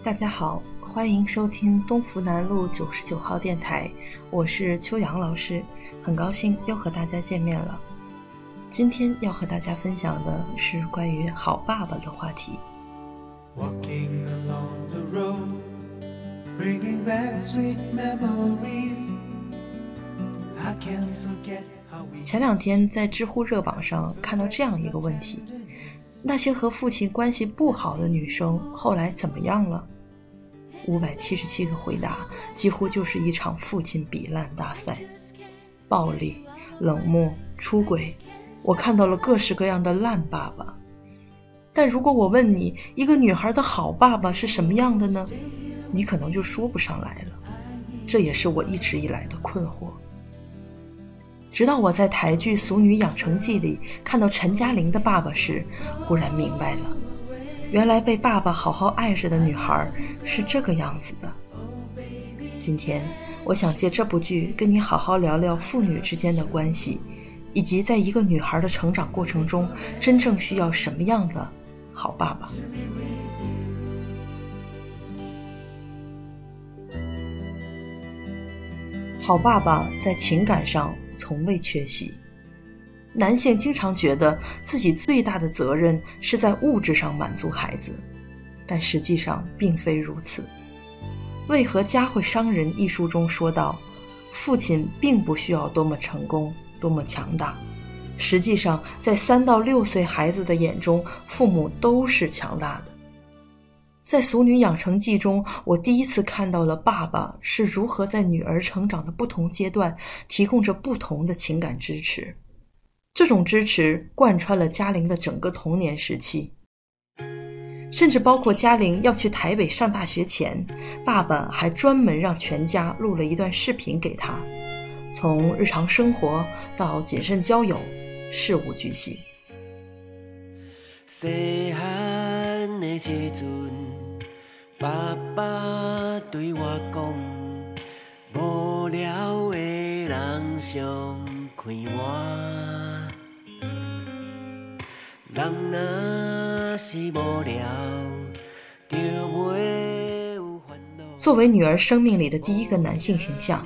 大家好，欢迎收听东福南路九十九号电台，我是秋阳老师，很高兴又和大家见面了。今天要和大家分享的是关于好爸爸的话题。Walking along the road, bringing back sweet memories. I can't forget how we. 前两天在知乎热榜上看到这样一个问题：那些和父亲关系不好的女生后来怎么样了？五百七十七个回答，几乎就是一场父亲比烂大赛，暴力、冷漠、出轨，我看到了各式各样的烂爸爸。但如果我问你，一个女孩的好爸爸是什么样的呢？你可能就说不上来了。这也是我一直以来的困惑。直到我在台剧《俗女养成记》里看到陈嘉玲的爸爸时，忽然明白了。原来被爸爸好好爱着的女孩是这个样子的。今天，我想借这部剧跟你好好聊聊父女之间的关系，以及在一个女孩的成长过程中，真正需要什么样的好爸爸。好爸爸在情感上从未缺席。男性经常觉得自己最大的责任是在物质上满足孩子，但实际上并非如此。为何家会伤人一书中说道，父亲并不需要多么成功、多么强大，实际上在三到六岁孩子的眼中，父母都是强大的。在《俗女养成记》中，我第一次看到了爸爸是如何在女儿成长的不同阶段提供着不同的情感支持。这种支持贯穿了嘉玲的整个童年时期，甚至包括嘉玲要去台北上大学前，爸爸还专门让全家录了一段视频给她，从日常生活到谨慎交友，事无巨细。细汉的时阵，爸爸对我讲，无聊的人作为女儿生命里的第一个男性形象，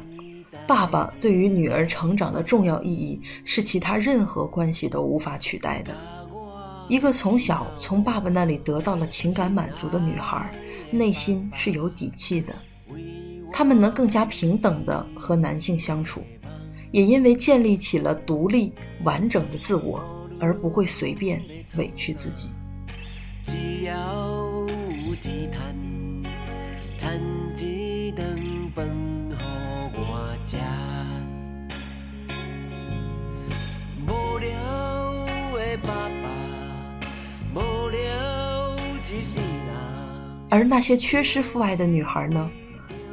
爸爸对于女儿成长的重要意义是其他任何关系都无法取代的。一个从小从爸爸那里得到了情感满足的女孩，内心是有底气的，他们能更加平等的和男性相处，也因为建立起了独立完整的自我。而不会随便委屈自己。而那些缺失父爱的女孩呢？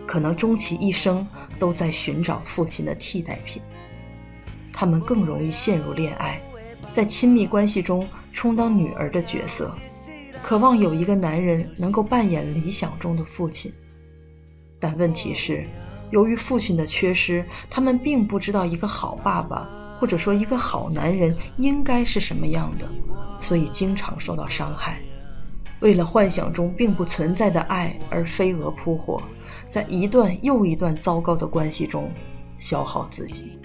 可能终其一生都在寻找父亲的替代品。她们更容易陷入恋爱。在亲密关系中充当女儿的角色，渴望有一个男人能够扮演理想中的父亲。但问题是，由于父亲的缺失，他们并不知道一个好爸爸或者说一个好男人应该是什么样的，所以经常受到伤害。为了幻想中并不存在的爱而飞蛾扑火，在一段又一段糟糕的关系中消耗自己。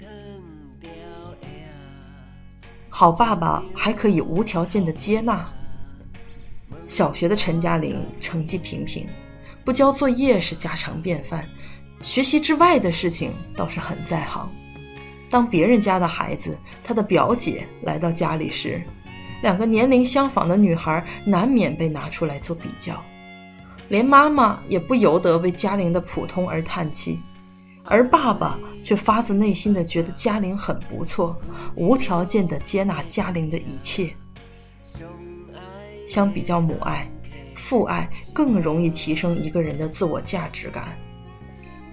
好爸爸还可以无条件的接纳。小学的陈嘉玲成绩平平，不交作业是家常便饭，学习之外的事情倒是很在行。当别人家的孩子，他的表姐来到家里时，两个年龄相仿的女孩难免被拿出来做比较，连妈妈也不由得为嘉玲的普通而叹气。而爸爸却发自内心的觉得嘉玲很不错，无条件的接纳嘉玲的一切。相比较母爱，父爱更容易提升一个人的自我价值感。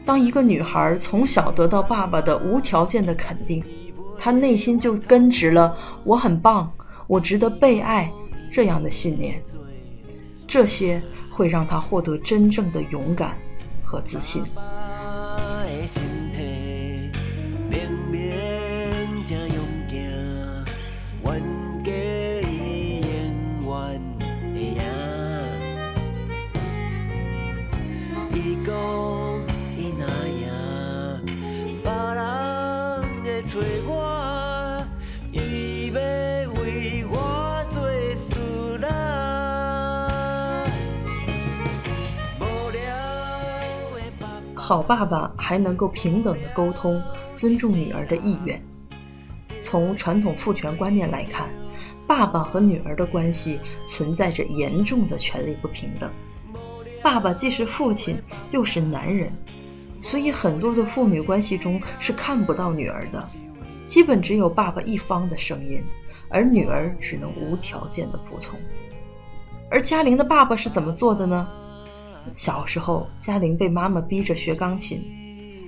当一个女孩从小得到爸爸的无条件的肯定，她内心就根植了“我很棒，我值得被爱”这样的信念。这些会让她获得真正的勇敢和自信。伊讲伊好爸爸还能够平等的沟通，尊重女儿的意愿。从传统父权观念来看，爸爸和女儿的关系存在着严重的权力不平等。爸爸既是父亲，又是男人，所以很多的父女关系中是看不到女儿的，基本只有爸爸一方的声音，而女儿只能无条件的服从。而嘉玲的爸爸是怎么做的呢？小时候，嘉玲被妈妈逼着学钢琴，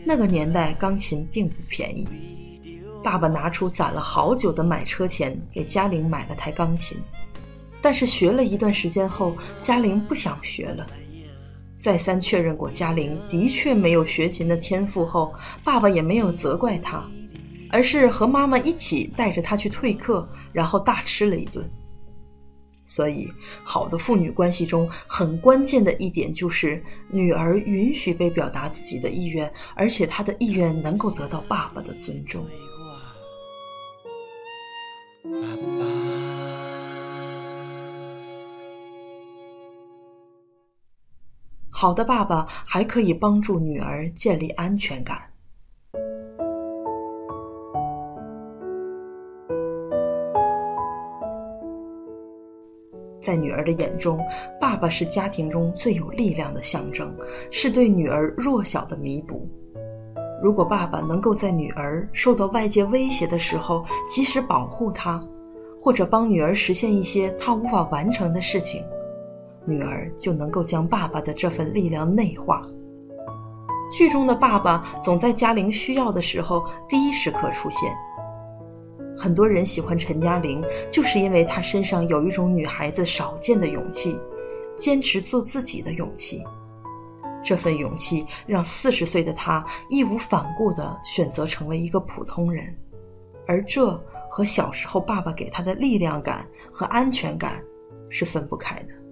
那个年代钢琴并不便宜。爸爸拿出攒了好久的买车钱，给嘉玲买了台钢琴。但是学了一段时间后，嘉玲不想学了。再三确认过嘉玲的确没有学琴的天赋后，爸爸也没有责怪她，而是和妈妈一起带着她去退课，然后大吃了一顿。所以，好的父女关系中很关键的一点就是，女儿允许被表达自己的意愿，而且她的意愿能够得到爸爸的尊重。好的爸爸还可以帮助女儿建立安全感。在女儿的眼中，爸爸是家庭中最有力量的象征，是对女儿弱小的弥补。如果爸爸能够在女儿受到外界威胁的时候及时保护她，或者帮女儿实现一些她无法完成的事情，女儿就能够将爸爸的这份力量内化。剧中的爸爸总在嘉玲需要的时候第一时刻出现。很多人喜欢陈嘉玲，就是因为她身上有一种女孩子少见的勇气，坚持做自己的勇气。这份勇气让四十岁的她义无反顾地选择成为一个普通人，而这和小时候爸爸给她的力量感和安全感是分不开的。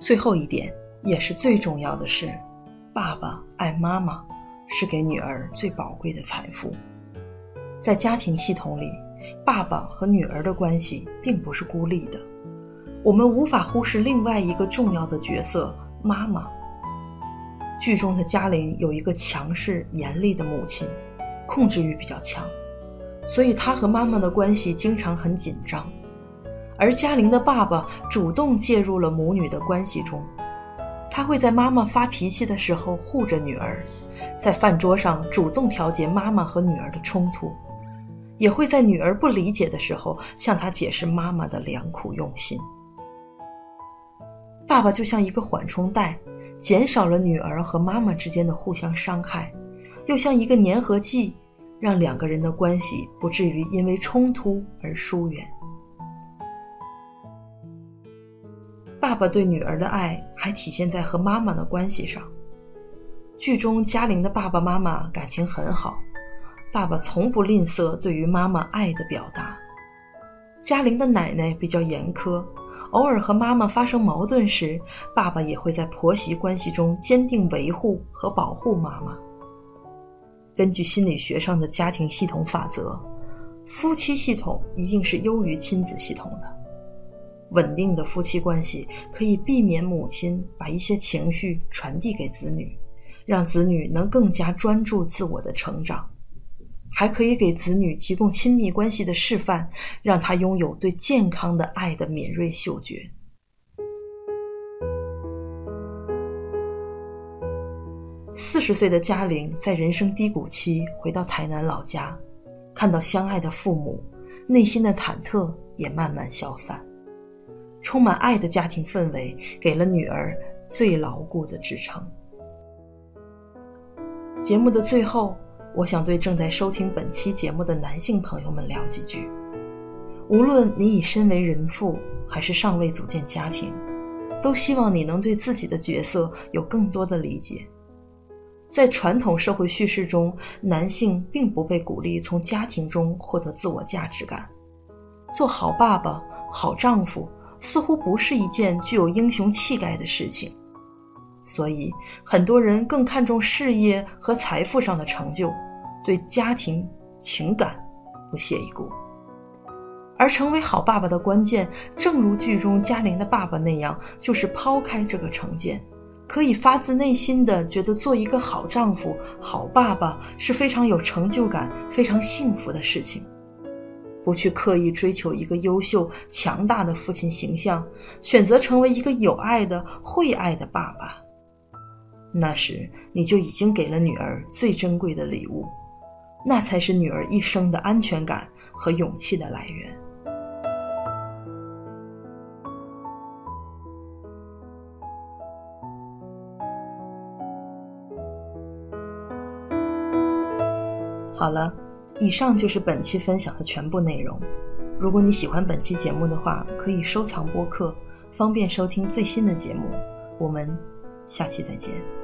最后一点，也是最重要的是，爸爸爱妈妈，是给女儿最宝贵的财富。在家庭系统里，爸爸和女儿的关系并不是孤立的，我们无法忽视另外一个重要的角色——妈妈。剧中的嘉玲有一个强势严厉的母亲，控制欲比较强，所以她和妈妈的关系经常很紧张。而嘉玲的爸爸主动介入了母女的关系中，他会在妈妈发脾气的时候护着女儿，在饭桌上主动调节妈妈和女儿的冲突，也会在女儿不理解的时候向她解释妈妈的良苦用心。爸爸就像一个缓冲带，减少了女儿和妈妈之间的互相伤害，又像一个粘合剂，让两个人的关系不至于因为冲突而疏远。爸爸对女儿的爱还体现在和妈妈的关系上。剧中嘉玲的爸爸妈妈感情很好，爸爸从不吝啬对于妈妈爱的表达。嘉玲的奶奶比较严苛，偶尔和妈妈发生矛盾时，爸爸也会在婆媳关系中坚定维护和保护妈妈。根据心理学上的家庭系统法则，夫妻系统一定是优于亲子系统的。稳定的夫妻关系可以避免母亲把一些情绪传递给子女，让子女能更加专注自我的成长，还可以给子女提供亲密关系的示范，让他拥有对健康的爱的敏锐嗅觉。四十岁的嘉玲在人生低谷期回到台南老家，看到相爱的父母，内心的忐忑也慢慢消散。充满爱的家庭氛围，给了女儿最牢固的支撑。节目的最后，我想对正在收听本期节目的男性朋友们聊几句：无论你已身为人父，还是尚未组建家庭，都希望你能对自己的角色有更多的理解。在传统社会叙事中，男性并不被鼓励从家庭中获得自我价值感。做好爸爸、好丈夫，似乎不是一件具有英雄气概的事情。所以，很多人更看重事业和财富上的成就，对家庭情感不屑一顾。而成为好爸爸的关键，正如剧中嘉玲的爸爸那样，就是抛开这个成见。可以发自内心的觉得做一个好丈夫、好爸爸是非常有成就感、非常幸福的事情。不去刻意追求一个优秀、强大的父亲形象，选择成为一个有爱的、会爱的爸爸，那时你就已经给了女儿最珍贵的礼物，那才是女儿一生的安全感和勇气的来源。好了，以上就是本期分享的全部内容。如果你喜欢本期节目的话，可以收藏播客，方便收听最新的节目。我们下期再见。